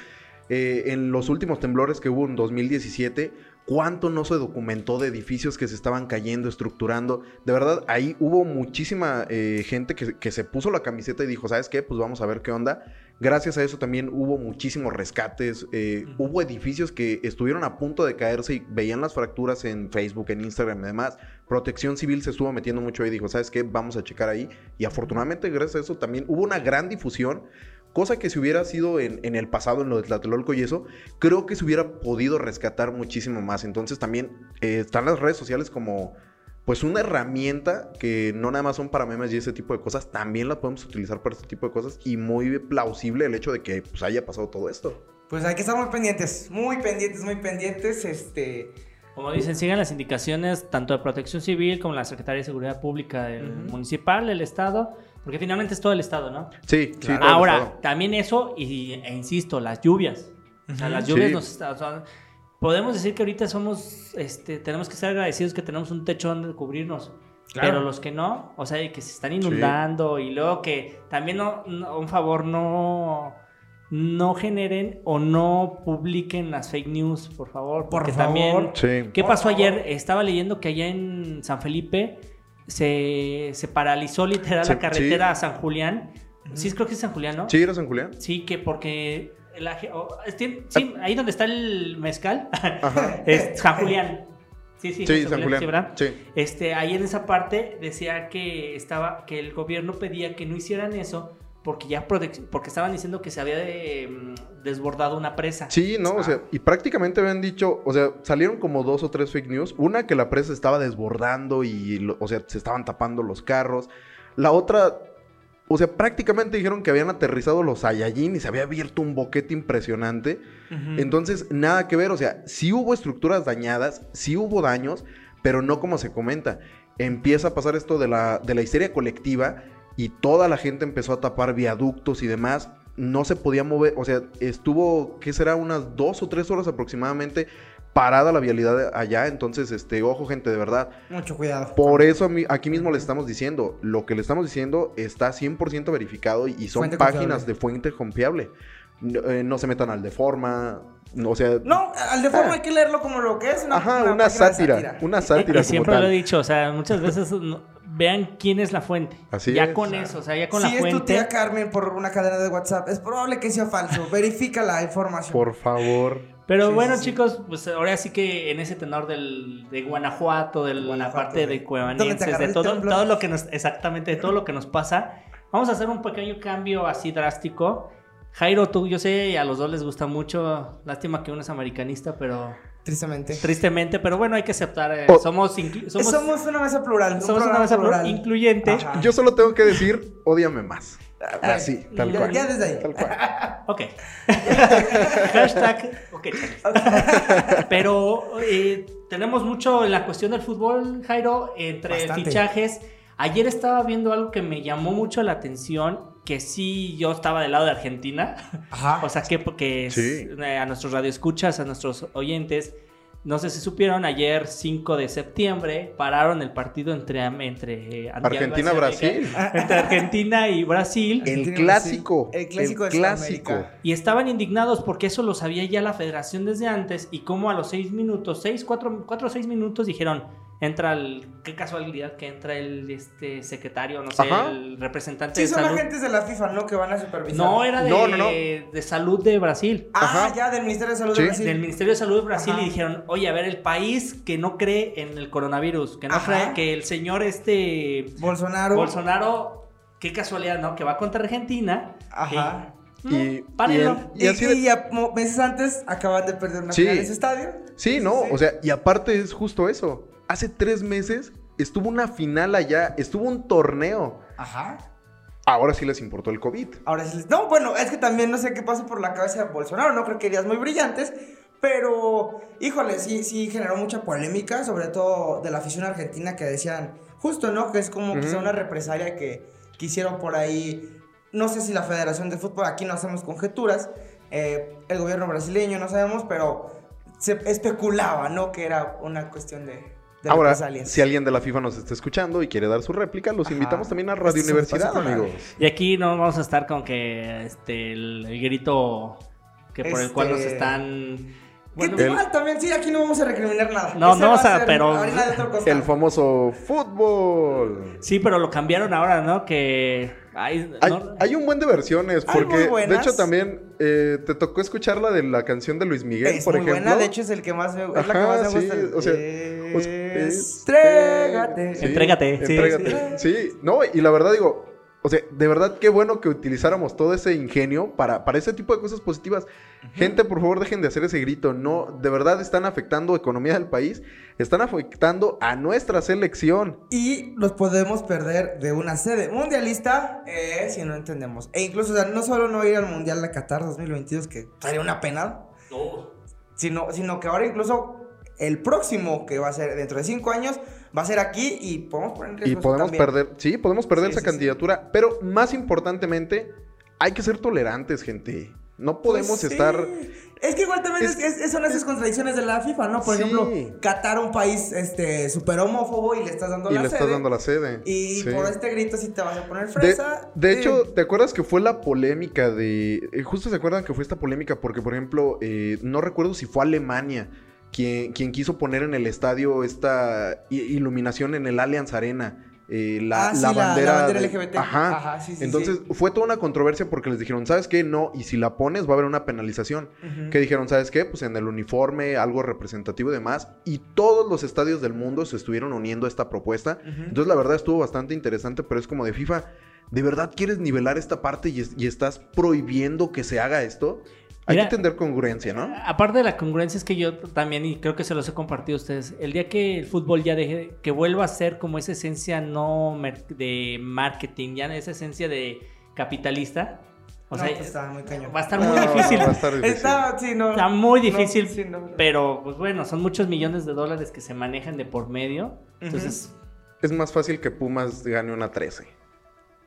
Eh, en los últimos temblores que hubo en 2017, ¿cuánto no se documentó de edificios que se estaban cayendo, estructurando? De verdad, ahí hubo muchísima eh, gente que, que se puso la camiseta y dijo, ¿sabes qué? Pues vamos a ver qué onda. Gracias a eso también hubo muchísimos rescates, eh, hubo edificios que estuvieron a punto de caerse y veían las fracturas en Facebook, en Instagram y demás. Protección Civil se estuvo metiendo mucho ahí y dijo, ¿sabes qué? Vamos a checar ahí. Y afortunadamente gracias a eso también hubo una gran difusión, cosa que si hubiera sido en, en el pasado, en lo de Tlatelolco y eso, creo que se hubiera podido rescatar muchísimo más. Entonces también eh, están las redes sociales como... Pues una herramienta que no nada más son para memes y ese tipo de cosas, también la podemos utilizar para este tipo de cosas y muy plausible el hecho de que pues, haya pasado todo esto. Pues hay que estar muy pendientes, muy pendientes, muy pendientes, este... Como dicen, sigan las indicaciones tanto de Protección Civil como la Secretaría de Seguridad Pública del municipal, del Estado, porque finalmente es todo el Estado, ¿no? Sí, sí. Claro. todo el Ahora, también eso, y, e insisto, las lluvias. O sea, las lluvias Sí. nos está- o sea, podemos decir que ahorita somos, este, tenemos que ser agradecidos que tenemos un techo donde cubrirnos. Claro. Pero los que no, o sea, y que se están inundando y luego que también no, no- un favor, no, no generen o no publiquen las fake news, por favor. Por Porque favor. también, Sí. ¿qué Por pasó ayer? Estaba leyendo que allá en San Felipe se, se paralizó literal la carretera a San Julián. Sí, creo que es San Julián, ¿no? ¿Sí era San Julián? Sí, que porque la oh, sí, ahí donde está el mezcal Ajá. [LAUGHS] es San Julián. Sí, sí, Sí, San Julián, sí, Julián. ¿verdad? Sí. Este, ahí en esa parte decía que estaba que el gobierno pedía que no hicieran eso porque ya porque estaban diciendo que se había de- mm, desbordado una presa. Sí, no, o sea, y prácticamente habían dicho, o sea, salieron como dos o tres fake news. Una que la presa estaba desbordando y, o sea, se estaban tapando los carros. La otra, o sea, prácticamente dijeron que habían aterrizado los Saiyajin y se había abierto un boquete impresionante. Entonces, nada que ver, o sea, sí hubo estructuras dañadas, sí hubo daños, pero no como se comenta. Empieza a pasar esto de la, de la histeria colectiva y toda la gente empezó a tapar viaductos y demás. No se podía mover, o sea, estuvo, ¿qué será? Unas dos o tres horas aproximadamente parada la vialidad allá. Entonces, este, ojo, gente, de verdad. Mucho cuidado. Por eso aquí mismo le estamos diciendo, lo que le estamos diciendo está 100% verificado y, son Fuente páginas confiable. de fuente confiable. No, eh, no se metan al de forma, no, o sea, No, al de forma Ah. hay que leerlo como lo que es. Una, ajá, una sátira, una sátira Y siempre tal. lo he dicho, o sea, muchas veces no- vean quién es la fuente. Así ya es. con eso, o sea, ya con si la es tu fuente. tía Carmen por una cadena de WhatsApp, es probable que sea falso. Verifica la información. Por favor. Pero Sí, bueno, sí, chicos, pues ahora sí que en ese tenor del, de Guanajuato, de la parte de güey. ¿Dónde te Cuevanenses, de todo, todo lo que nos, exactamente, de todo lo que nos pasa, vamos a hacer un pequeño cambio así drástico. Jairo, tú, yo sé, a los dos les gusta mucho. Lástima que uno es americanista, pero Tristemente. tristemente, pero bueno, hay que aceptar. eh, Oh. somos, Somos, somos, una mesa plural. un somos una programa mesa plural. incluyente. Ajá. Yo solo tengo que decir, ódiame más. Así, tal ya, cual. ya desde ahí. Tal cual. [LAUGHS] Ok. [LAUGHS] Hashtag. Ok. [LAUGHS] Pero eh, tenemos mucho en la cuestión del fútbol, Jairo, entre Bastante. fichajes. Ayer estaba viendo algo que me llamó mucho la atención, que sí yo estaba del lado de Argentina. Ajá. O sea, que, que es- Sí. eh, a nuestros radioescuchas, a nuestros oyentes, no sé si supieron, ayer 5 de septiembre pararon el partido entre, entre eh, Argentina-Brasil. Entre Argentina y Brasil. El Argentina, clásico. Brasil. El clásico de clásico. Sudamérica. Y estaban indignados porque eso lo sabía ya la federación desde antes y como a los seis minutos, seis, cuatro, cuatro o seis minutos dijeron, entra el, qué casualidad que entra el este secretario, no sé, Ajá. el representante Sí, de son salud. agentes de la FIFA, ¿no? Que van a supervisar. No, era de, No, no, no. de salud de Brasil. Ah, Ajá. ya, del Ministerio de Salud Sí. de Brasil. Del Ministerio de Salud de Brasil Ajá. y dijeron, oye, a ver, el país que no cree en el coronavirus, que no Ajá. cree que el señor este Bolsonaro. Bolsonaro, qué casualidad, ¿no? Que va contra Argentina. Ajá. Y, párenlo. y, de- meses antes acaban de perder una Sí. final en su estadio. Sí, no, sí. o sea, y aparte es justo eso. Hace tres meses estuvo una final allá, estuvo un torneo. Ajá. Ahora sí les importó el COVID. Ahora sí les... No, bueno, es que también no sé qué pasa por la cabeza de Bolsonaro. No creo que ideas muy brillantes. Pero, híjole, sí, sí generó mucha polémica, sobre todo de la afición argentina que decían, justo, ¿no? Que es como quizá Ujú. una represalia que, que hicieron por ahí. No sé si la Federación de Fútbol, aquí no hacemos conjeturas, eh, el gobierno brasileño, no sabemos, pero se especulaba, ¿no? Que era una cuestión de, de Ahora, si alguien de la FIFA nos está escuchando y quiere dar su réplica, los Ajá. invitamos también a Radio Este Universidad, amigos. Y aquí no vamos a estar con que este el, el grito que por el cual nos Este- están Que bueno, te- el- igual también, sí, aquí no vamos a recriminar nada. No, Ese no, o sea, pero-. El famoso fútbol. Sí, pero lo cambiaron ahora, ¿no? Que ay, Hay, no- hay un buen de versiones, Hay muy porque de hecho también eh, te tocó escuchar la de la canción de Luis Miguel, es por muy ejemplo. buena, de hecho es el que más me, es la que más me sí, gusta. o sea, Estrégate. Sí, Entrégate, sí, entrégate. Sí, no, y la verdad digo, o sea, de verdad qué bueno que utilizáramos todo ese ingenio para, para ese tipo de cosas positivas. Gente, por favor, dejen de hacer ese grito. No, de verdad están afectando economía del país, están afectando a nuestra selección. Y nos podemos perder de una sede mundialista eh, si no entendemos. E incluso, o sea, no solo no ir al Mundial de Qatar 2022, que sería una pena, sino, sino que ahora incluso el próximo, que va a ser dentro de cinco años, va a ser aquí y podemos poner en Y riesgo eso podemos también. perder, sí, podemos perder Sí, esa sí, sí. candidatura, pero más importantemente, hay que ser tolerantes, gente. No podemos Pues sí. estar... Es que igual también Es- es- es- son esas contradicciones de la FIFA, ¿no? Por ejemplo, Qatar, un país este súper homófobo y le estás dando Y la le estás sede. dando la sede. Y por este grito sí te vas a poner fresa. de hecho, ¿te acuerdas que fue la polémica de... eh, justo se acuerdan que fue esta polémica porque, por ejemplo, eh, no recuerdo si fue Alemania quien, quien quiso poner en el estadio esta iluminación en el Allianz Arena. eh, la, Ah, sí, la la- la bandera, bandera de- LGBT. Ajá. Ajá, sí, sí, Entonces fue toda una controversia porque les dijeron, ¿sabes qué? No, y si la pones va a haber una penalización. Ujú. Que dijeron, ¿sabes qué? Pues en el uniforme, algo representativo y demás. Y todos los estadios del mundo se estuvieron uniendo a esta propuesta. Entonces, la verdad estuvo bastante interesante, pero es como de FIFA. ¿De verdad quieres nivelar esta parte y, es- y estás prohibiendo que se haga esto? Hay Mira- que tener congruencia, ¿no? Aparte de la congruencia es que yo también, y creo que se los he compartido a ustedes, el día que el fútbol ya deje, que vuelva a ser como esa esencia no de marketing, ya esa esencia de capitalista, o No, sea, pues está muy cañón. va a estar No, muy difícil. va a estar difícil. Está, sí, no. Está muy no, difícil, sí, no, no. pero pues bueno, son muchos millones de dólares que se manejan de por medio. Entonces, Es más fácil que Pumas gane una 13.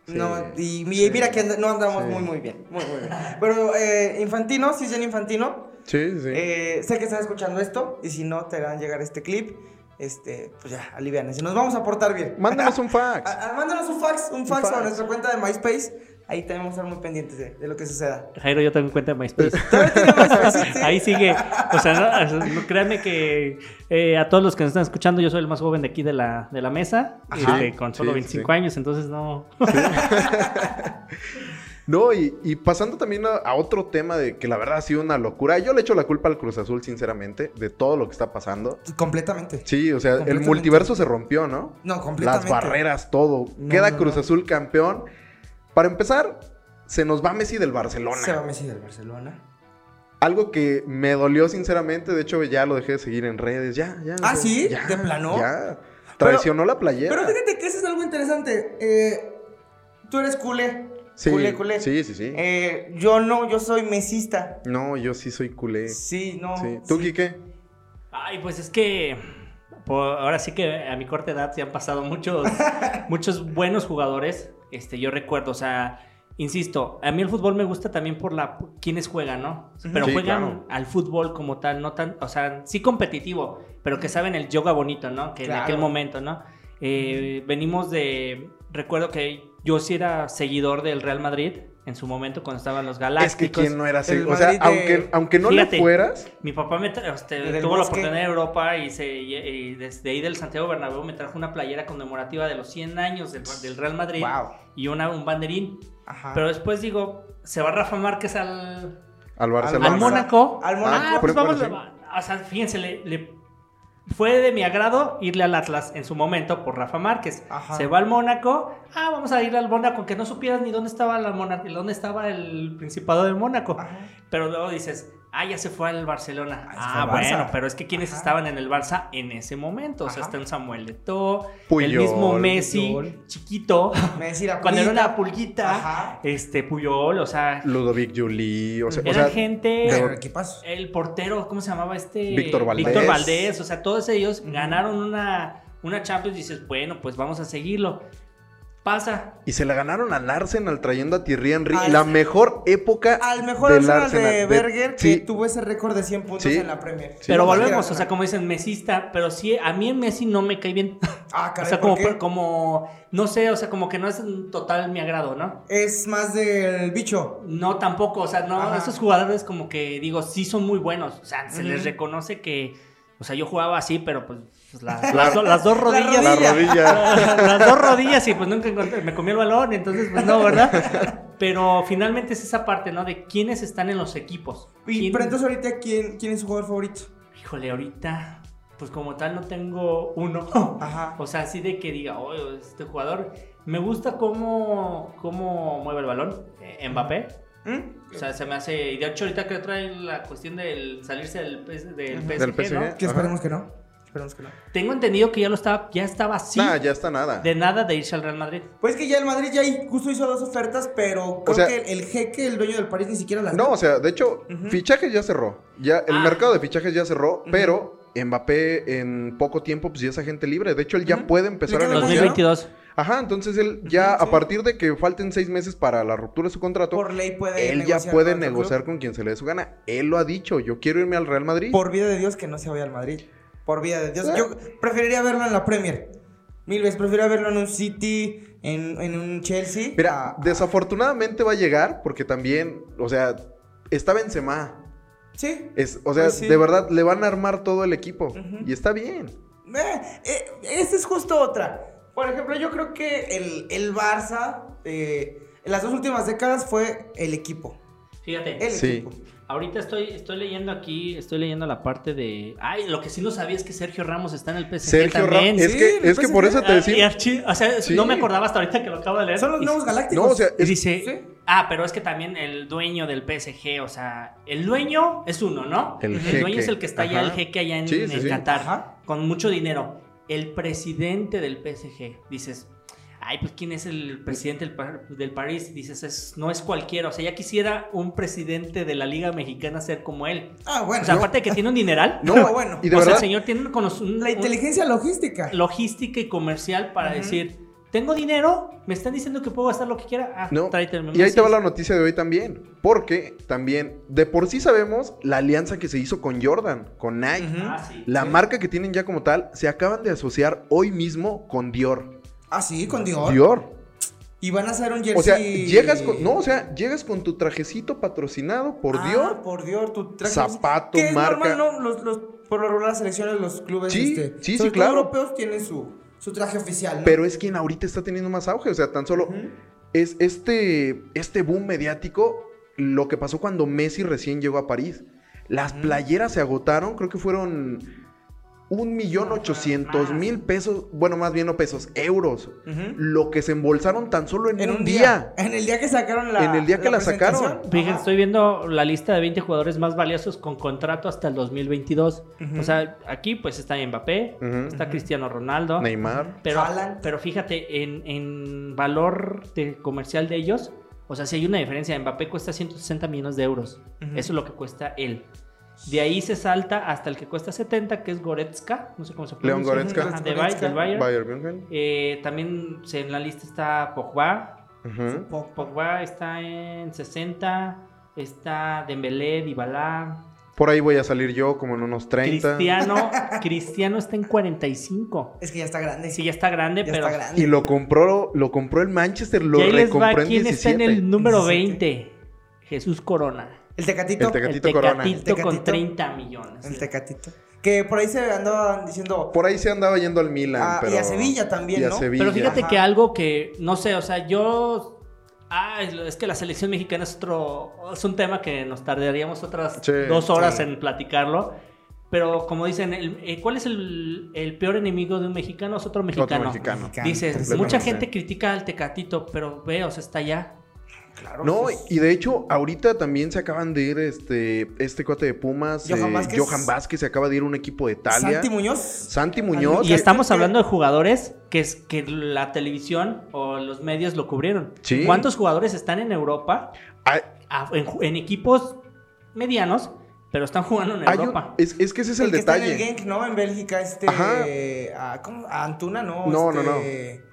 No, Sí, y mi- sí. mira que no andamos Sí. muy, muy bien. Muy, muy bien. Pero eh, Infantino, si es Jen Infantino, Sí, sí. eh, sé que estás escuchando esto y si no te harán llegar este clip, este, pues ya, alivianes. Y nos vamos a portar bien. Mándanos [LAUGHS] un fax. Ah, Mándanos un fax, un fax, fax. a nuestra cuenta de MySpace. Ahí tenemos que estar muy pendientes de, de lo que suceda. Jairo, yo tengo cuenta de MySpace. [LAUGHS] Ahí sigue. O sea, no, créanme que eh, a todos los que nos están escuchando, yo soy el más joven de aquí de la, de la mesa, Ajá. este, con solo Sí, 25 sí. años, entonces no. [LAUGHS] No, y, y pasando también a, a otro tema de que la verdad ha sido una locura. Yo le echo la culpa al Cruz Azul, sinceramente, de todo lo que está pasando. Completamente. Sí, o sea, el multiverso se rompió, ¿no? No, completamente. Las barreras, todo. No, Queda no, Cruz no. Azul campeón. Para empezar, se nos va Messi del Barcelona. Se va Messi del Barcelona. Algo que me dolió sinceramente, de hecho ya lo dejé de seguir en redes, ya, ya. ¿Ah, ya, sí? ya, ¿De plano? Ya. Traicionó la playera. Pero fíjate que eso es algo interesante. Eh, tú eres culé. sí, culé, culé. Sí, sí, sí. Eh, yo no, yo soy mesista. No, yo sí soy culé. Sí. Sí, no. ¿Tú, sí. Quique? Ay, pues es que por- ahora sí que a mi corta edad se han pasado muchos, [LAUGHS] muchos buenos jugadores. Este, yo recuerdo, o sea, insisto, a mí el fútbol me gusta también por la quienes juegan, ¿no? Pero Sí, juegan claro. al fútbol como tal, no tan, o sea, sí competitivo, pero que saben el yoga bonito, ¿no? Que en aquel momento, ¿no? Eh, venimos de, recuerdo que yo sí era seguidor del Real Madrid en su momento cuando estaban los Es Galácticos. que quién no era así. O sea, de- aunque, aunque no Fíjate. le fueras, Mi papá me tra- este, tuvo la bosque. oportunidad de Europa y, se, y, y desde ahí del Santiago Bernabéu me trajo una playera conmemorativa de los 100 años del, del Real Madrid Wow. y una, un banderín. Ajá. Pero después digo, se va Rafa Márquez al, al Barcelona. al Mónaco. Al Mónaco. Ah, pues vamos. pero O sea, fíjense, le, le- fue de mi agrado irle al Atlas en su momento por Rafa Márquez. Ajá. Se va al Mónaco. Ah, vamos a ir al Mónaco, que no supieras ni dónde estaba la Mónaco, dónde estaba el Principado del Mónaco. Ajá. Pero luego dices, ah, ya se fue al Barcelona. Ah, Ah, bueno, pero es que quienes estaban en el Barça en ese momento. O sea, está un Samuel Eto'o, el Puyol. mismo Messi, Puyol. chiquito, [LAUGHS] Me decía cuando era una pulguita, Ajá. este, Puyol, o sea, Ludovic Juli. O sea, o era sea, gente... Pero, equipazo. El portero, ¿cómo se llamaba este? Víctor Valdés. Víctor Valdés, o sea, todos ellos ganaron una, una Champions y dices, bueno, pues vamos a seguirlo. Pasa. y se la ganaron al Arsenal trayendo a Thierry Henry. Al- la mejor época Al mejor del Arsenal, de de- Berger que sí, tuvo ese récord de 100 puntos Sí. en la Premier. Sí. pero volvemos, o sea, como dicen, mesista, pero sí, a mí en Messi no me cae bien. [LAUGHS] Ah, o caray, sea, ¿por como, qué? como, no sé, o sea, como que no es en total mi agrado, ¿no? Es más del bicho. No, tampoco, o sea, no, Ajá. esos jugadores como que digo, sí son muy buenos, o sea, se les reconoce que, o sea, yo jugaba así, pero pues pues, la- [LAUGHS] La- las, do- las dos rodillas. la rodilla. [LAUGHS] las dos rodillas y pues nunca encontré, me comí el balón, entonces pues no, ¿verdad? Pero finalmente es esa parte, ¿no? De quiénes están en los equipos. Y, ¿Quién- pero entonces ahorita, ¿quién, ¿quién es su jugador favorito? Híjole, ahorita, pues como tal no tengo uno. Ajá. [LAUGHS] O sea, así de que diga, oh, este jugador, me gusta cómo, cómo mueve el balón, eh, Mbappé. ¿Mm? O sea, se me hace, y de hecho ahorita que trae la cuestión del salirse del, PS del. PSG, Del PSG. ¿no? Que Ajá. esperemos que no. Esperemos que no. Tengo entendido que ya lo estaba, ya estaba así, Nah, ya está nada. de nada de irse al Real Madrid. Pues que ya el Madrid ya justo hizo dos ofertas, pero creo sea- que el, el jeque, el dueño del París, ni siquiera las No, o sea, de hecho, fichajes ya cerró. Ya, el Ah. mercado de fichajes ya cerró, pero Mbappé en poco tiempo, pues ya es agente libre. De hecho, él ya puede empezar a negociar. 2022. Ajá, entonces él ya, a partir de que falten seis meses para la ruptura de su contrato, Por ley puede él ya puede con negociar con quien se le dé su gana. Él lo ha dicho, yo quiero irme al Real Madrid. Por vida de Dios que no se vaya al Madrid. Por vida de Dios. Ah. Yo preferiría verlo en la Premier. Mil veces. Preferiría verlo en un City, en, en un Chelsea. Mira, a- desafortunadamente va a llegar porque también, o sea, está Benzema. Sí. Es, o sea, Pues sí. de verdad, le van a armar todo el equipo. Y está bien. Eh, eh, esta es justo otra. Por ejemplo, yo creo que el, el Barça eh, en las dos últimas décadas fue el equipo. Fíjate. El Sí. equipo. Ahorita estoy, estoy leyendo aquí, estoy leyendo la parte de. Ay, lo que sí no sabía es que Sergio Ramos está en el PSG Sergio también. Ramos. Es Sí, que, es que por eso te Ah, decía. Archie- o sea, Sí. no me acordaba hasta ahorita que lo acabo de leer. Son los nuevos galácticos. No, o sea, es- dice, Sí. ah, pero es que también el dueño del PSG, o sea, el dueño es uno, ¿no? El dueño es el que está allá, el jeque allá en, Sí, sí, en sí. Qatar, Ajá. con mucho dinero. El presidente del PSG, dices, ay, pues ¿quién es el presidente del, Par- del París? Dices, es, no es cualquiera, o sea, ya quisiera un presidente de la Liga Mexicana ser como él. Ah, bueno. O sea, yo- aparte de que tiene un dineral, [LAUGHS] No, bueno. y de o sea, el señor tiene un, cono- un- la inteligencia logística. logística y comercial para decir, tengo dinero, me están diciendo que puedo gastar lo que quiera. Ah, No. tráete el Y ahí te va la noticia de hoy también. Porque también, de por sí sabemos la alianza que se hizo con Jordan, con Nike. Ah, sí. La Sí. marca que tienen ya como tal, se acaban de asociar hoy mismo con Dior. Ah, sí, con Dior. Dior. Y van a hacer un jersey. O sea, llegas con. No, o sea, llegas con tu trajecito patrocinado por Ah, Dior. Por Dior, tu traje. Zapato, es marca. normal, ¿no? Los, los, por lo regular, las selecciones, los clubes. Sí, este, sí, sí, claro. europeos tienen su, su traje oficial. ¿no? Pero es quien ahorita está teniendo más auge. O sea, tan solo. Es este, este boom mediático. Lo que pasó cuando Messi recién llegó a París. Las playeras se agotaron, creo que fueron un millón ochocientos mil pesos, bueno, más bien no pesos, euros. Lo que se embolsaron tan solo en, En un, día. día. En el día que sacaron la. En el día que la sacaron. Fíjense, estoy viendo la lista de 20 jugadores más valiosos con contrato hasta el 2022. Ujú. O sea, aquí pues está Mbappé, está Cristiano Ronaldo. Neymar. Pero, pero fíjate, en, en valor de comercial de ellos, o sea, si hay una diferencia. Mbappé cuesta 160 millones de euros. Eso es lo que cuesta él. De ahí se salta hasta el que cuesta 70, que es Goretzka. No sé cómo se pronuncia. León Goretzka. Ajá, de Goretzka. Bayern. Bayern. Eh, también en la lista está Pogba. Ujú. Po- Pogba está en 60. Está Dembélé, Dybala. Por ahí voy a salir yo, como en unos 30. Cristiano, [LAUGHS] Cristiano está en 45. Es que ya está grande. Sí, ya está grande, ya pero está grande. Y lo compró, lo compró el Manchester, lo recompró en quién está en 17. el número 17. 20. Jesús Corona. El tecatito. El Tecatito el Tecatito Corona. El Tecatito. con 30 millones. El tecatito. Que por ahí se andaban diciendo. Por ahí se andaba yendo al Milan. Ah, y pero... a Sevilla también, y a ¿no? Sevilla. Pero fíjate Ajá. que algo que, no sé, o sea, yo... Ah, es que la selección mexicana es otro... Es un tema que nos tardaríamos otras Sí, dos horas sí. en platicarlo. Pero como dicen, el- eh, ¿cuál es el, el peor enemigo de un mexicano? Es otro mexicano. Otro mexicano. Dices, mucha gente critica al Tecatito, pero ve, o sea, está allá. Claro. No, pues, y de hecho, ahorita también se acaban de ir este, este cuate de Pumas, Johan eh, Vázquez. Johan Vázquez, se acaba de ir a un equipo de Italia. Santi Muñoz. Santi Muñoz. Y que- estamos hablando de jugadores que, es, que la televisión o los medios lo cubrieron. Sí. ¿Cuántos jugadores están en Europa Hay- a- en, equipos medianos, pero están jugando en un- Europa? es, es que ese es el, que está en detalle. el Genk, ¿no? En Bélgica, este. Ajá. ah, ¿cómo? Ah, Antuna, ¿no? No, no, Este, Eh,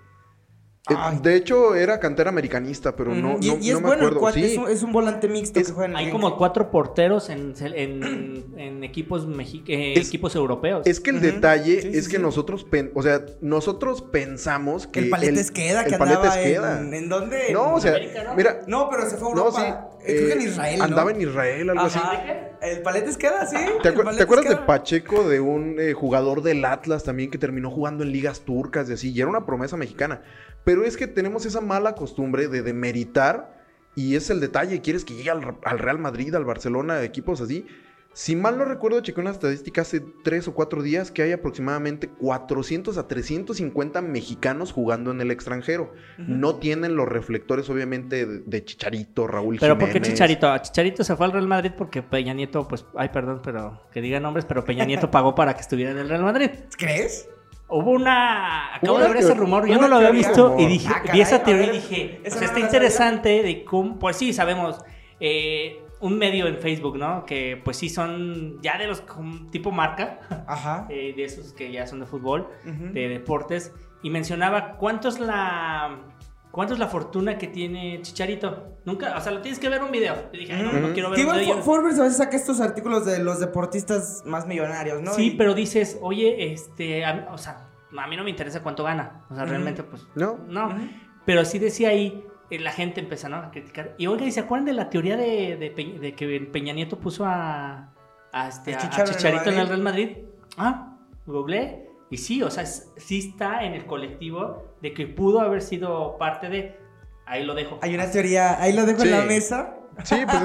ay. de hecho, era cantera americanista, pero no, y, no, y es no me bueno el acuerdo. Sí. es, un, es un volante mixto Es- que juega en el Hay Genk. como cuatro porteros en, en- en equipos, mexi- eh, Es- equipos europeos. Es que el detalle Sí, es sí, que sí. nosotros, pen- o sea, nosotros pensamos que el Paletes queda, que el Paletes andaba queda. en, ¿en dónde? No, o sea, América, ¿no? mira, No, pero se fue a no, Europa. sí, Eh, Creo que en eh, Israel, ¿no? andaba en Israel, algo así. Ajá. El Paletes queda, sí. ¿Te, te acuerdas de. Pacheco, de un eh, jugador del Atlas también que terminó jugando en ligas turcas y así? Y era una promesa mexicana. Pero es que tenemos esa mala costumbre de demeritar y es el detalle. Quieres que llegue al, al Real Madrid, al Barcelona, equipos así. Si mal no recuerdo, chequé una estadística hace tres o cuatro días que hay aproximadamente 400 a 350 mexicanos jugando en el extranjero. No tienen los reflectores, obviamente, de, Chicharito, Raúl Pero ¿por qué. Chicharito? A Chicharito se fue al Real Madrid porque Peña Nieto, pues, ay, perdón, pero que diga nombres, pero Peña Nieto [LAUGHS] pagó para que estuviera en el Real Madrid. ¿Crees? Hubo una. Acabo Una de ver ese rumor, yo no lo había visto y Rumor. dije, Ah, vi esa teoría y dije, esa o sea, está interesante de cómo. Pues sí, sabemos. eh, un medio en Facebook, ¿no? Que pues sí son ya de los tipo marca, Ajá. [LAUGHS] eh, de esos que ya son de fútbol, de deportes, y mencionaba cuánto es la. ¿Cuánto es la fortuna que tiene Chicharito? Nunca, o sea, lo tienes que ver un video. Y dije, ay, no, no Ujú. quiero ver Que un igual video. For- Forbes a veces saca estos artículos de los deportistas más millonarios, ¿no? Sí, Y- pero dices, oye, este, a o sea, a mí no me interesa cuánto gana. O sea, realmente, pues, No. no. Pero sí decía ahí, la gente empezó ¿no? a criticar. Y oiga, ¿y se acuerdan de la teoría de, de Pe- de que Peña Nieto puso a, a, este, a- en Chicharito en el? Real Madrid? Ah, googleé. Y sí, o sea, es- sí está en el colectivo de que pudo haber sido parte de... Ahí lo dejo. Hay una teoría, ahí lo dejo en Sí. la mesa. Sí, pues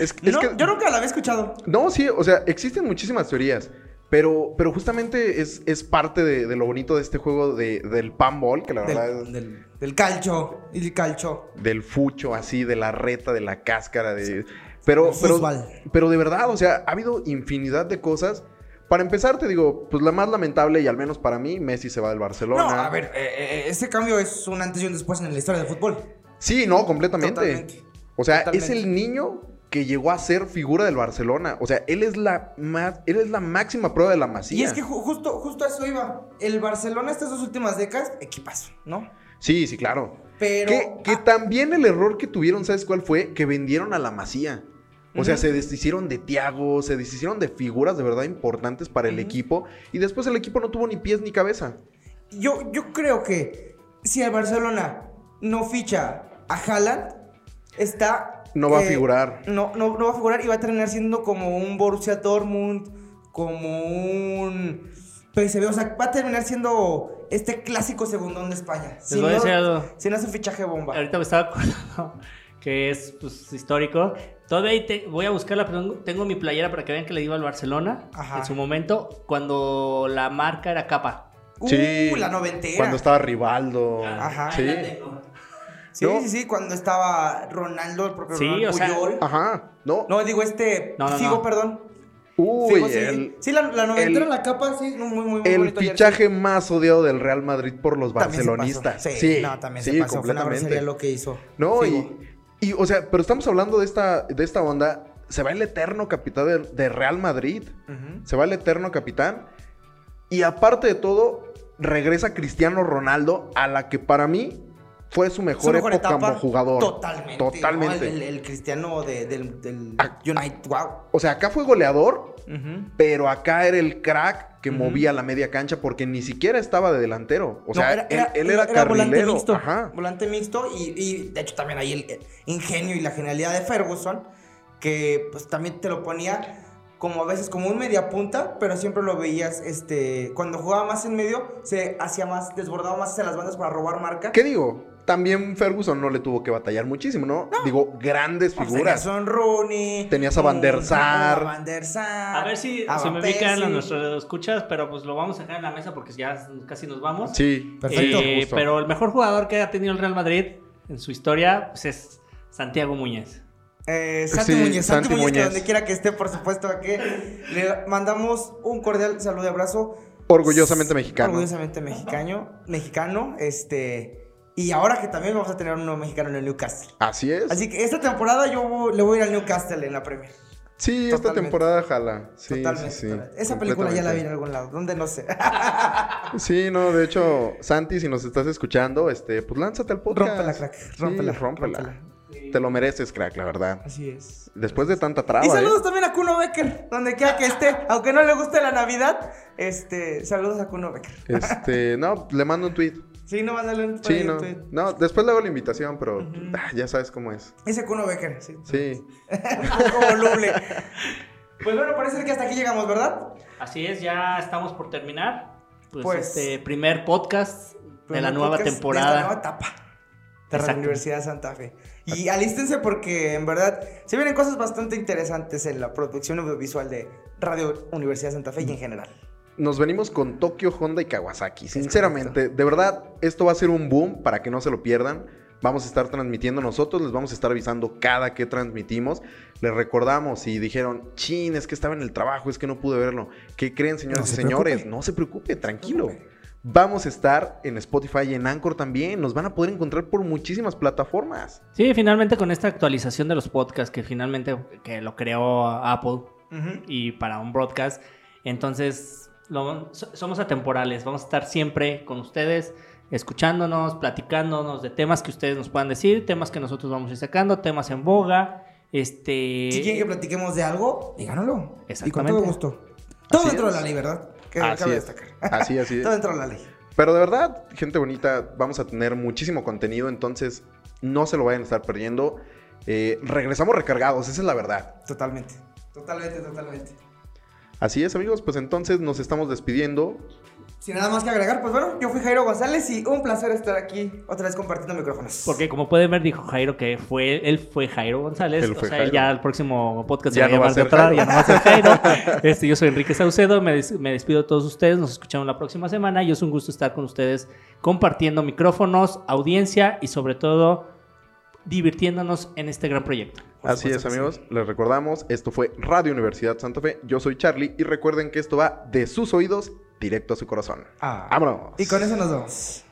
es, es [LAUGHS] No, que... Yo nunca la había escuchado. No, sí, o sea, existen muchísimas teorías. Pero, pero justamente es, es parte de, de lo bonito de este juego de, del panball, que la verdad Del, es del, del calcho. El calcho. del fucho, así, de la reta, de la cáscara, de. Pero, pero, pero de verdad, o sea, ha habido infinidad de cosas. Para empezar, te digo, pues la más lamentable, y al menos para mí, Messi se va del Barcelona. No, a ver, eh, este cambio es un antes y un después en la historia del fútbol. Sí, no, completamente. Totalmente. O sea, Totalmente. es el niño que llegó a ser figura del Barcelona. O sea, él es la más, él es la máxima prueba de la masía. Y es que ju- justo, justo a eso iba. El Barcelona estas dos últimas décadas, equipazo, ¿no? Sí, sí, claro. Pero. Que, que ah, también el error que tuvieron, ¿sabes cuál fue? Que vendieron a la Masía. O sea, se deshicieron de Tiago, se deshicieron de figuras de verdad importantes para el equipo. Y después el equipo no tuvo ni pies ni cabeza. yo, yo creo que si el Barcelona no ficha a Haaland, está. No va a eh, figurar. No, no, no va a figurar y va a terminar siendo como un Borussia Dortmund, como un PSV. O sea, va a terminar siendo este clásico segundón de España. Voy a decir algo. si no es un fichaje bomba. Ahorita me estaba acordando [LAUGHS] que es pues, histórico. Todavía te- voy a buscarla, pero tengo, tengo mi playera para que vean que le iba al Barcelona Ajá. en su momento, cuando la marca era capa. Uh, sí. la noventera. Cuando estaba Rivaldo. Ajá. Sí. La. Sí, ¿No? sí, sí, cuando estaba Ronaldo, el propio Sí, Ronaldo o sea, Puyol. Ajá. No. No, digo este. No, no, Figo, no. perdón. Uy, Figo, sí. el, sí, la, la noventera, el- la capa, sí, muy, muy, muy el bonito fichaje más odiado del Real Madrid por los barcelonistas. pasó. Sí, no, también se sí, pasó. Fue una completamente. lo que hizo. No, y, y, o sea, pero estamos hablando de esta, de esta onda. Se va el eterno capitán de, de Real Madrid. Ujú. Se va el eterno capitán. Y aparte de todo, regresa Cristiano Ronaldo a la que para mí fue su mejor, Su mejor época etapa. como jugador. Totalmente. Totalmente. ¿no? El, el- el cristiano de- del, del. United. Wow. O sea, acá fue goleador, pero acá era el crack que movía la media cancha porque ni siquiera estaba de delantero. O No, sea, era, él, era- él era, era volante carrilero. mixto. Ajá. Volante mixto y, y, de hecho también ahí el, el ingenio y la genialidad de Ferguson, que pues también te lo ponía como a veces como un media punta, pero siempre lo veías, este, cuando jugaba más en medio, se hacía más, desbordaba más hacia las bandas para robar marca. ¿Qué digo? También Ferguson no le tuvo que batallar muchísimo, ¿no? Digo, grandes Pues figuras. Tenías a Rooney. Tenías a Van der un- Sar. a Van der Sar. A ver si, a si me ubican a nuestros escuchas, pero pues lo vamos a dejar en la mesa porque ya casi nos vamos. Sí. Perfecto. Eh, justo. pero el mejor jugador que ha tenido el Real Madrid en su historia pues, es Santiago Muñez. Eh, Santi Sí, Muñez, Santi, Santi Muñez, que Muñez. donde quiera que esté, por supuesto, que le mandamos un cordial saludo y abrazo. Orgullosamente mexicano. Orgullosamente mexicano, mexicano, este, y ahora que también vamos a tener un nuevo mexicano en el Newcastle. Así es. Así que esta temporada yo le voy a ir al Newcastle en la Premier. sí, esta temporada jala. Sí, totalmente. sí, sí. Esa película ya la vi en algún lado, donde no sé. [LAUGHS] Sí, no, de hecho, Santi, si nos estás escuchando, este, pues lánzate al podcast. Rómpela, crack. Rómpela, rómpela. rómpela. Te lo mereces, crack, la verdad. Así es. Después de tanta traba, Y saludos ¿eh? también a Kuno Becker, donde quiera que esté, aunque no le guste la Navidad, este, saludos a Kuno Becker. Este, no, le mando un tweet. Sí, no, mándale un Sí, tweet, no. No, después le hago la invitación, pero ah, ya sabes cómo es. Ese Kuno Becker, sí. Sí. [LAUGHS] Un poco voluble. Pues bueno, parece que hasta aquí llegamos, ¿verdad? Así es, ya estamos por terminar. Pues, Pues, este primer podcast de la nueva podcast De temporada. esta nueva etapa de la Exacto. Universidad de Santa Fe. Y alístense porque en verdad se vienen cosas bastante interesantes en la producción audiovisual de Radio Universidad de Santa Fe y en general. Nos venimos con Tokio, Honda y Kawasaki. Sinceramente, de verdad, esto va a ser un boom para que no se lo pierdan. Vamos a estar transmitiendo nosotros, les vamos a estar avisando cada que transmitimos. Les recordamos si dijeron, chin, es que estaba en el trabajo, es que no pude verlo. ¿Qué creen, señores No y se señores? preocupe. No se preocupe, tranquilo. Vamos a estar en Spotify y en Anchor también. Nos van a poder encontrar por muchísimas plataformas. Sí, finalmente con esta actualización de los podcasts que finalmente que lo creó Apple y para un broadcast, entonces lo- somos atemporales, vamos a estar siempre con ustedes, escuchándonos, platicándonos de temas que ustedes nos puedan decir, temas que nosotros vamos a ir sacando, temas en boga, este... Si quieren que platiquemos de algo, díganoslo. Y con Exactamente. todo gusto. Todo Así dentro es. de la ley, ¿verdad? Que Así cabe es. destacar. Así, así. [LAUGHS] todo dentro de la ley. Pero de verdad, gente bonita, vamos a tener muchísimo contenido, entonces no se lo vayan a estar perdiendo. Eh, regresamos recargados, esa es la verdad. Totalmente. Totalmente, totalmente. Así es, amigos, pues entonces nos estamos despidiendo. Sin nada más que agregar, pues bueno, yo fui Jairo González y un placer estar aquí otra vez compartiendo micrófonos. Porque como pueden ver, dijo Jairo que fue, él fue Jairo González. Él fue o sea, Jairo. ya el próximo podcast Ya se va a no va a llamar de ser otra, Jairo. ya no va a ser Jairo. [LAUGHS] Este, yo soy Enrique Saucedo, me, des- me despido de todos ustedes, nos escuchamos la próxima semana y es un gusto estar con ustedes compartiendo micrófonos, audiencia y sobre todo divirtiéndonos en este gran proyecto. Por Así es, sí. amigos, les recordamos, esto fue Radio Universidad Santa Fe, yo soy Charlie y recuerden que esto va de sus oídos directo a su corazón. Ah. ¡Vámonos! Y con eso nos vemos.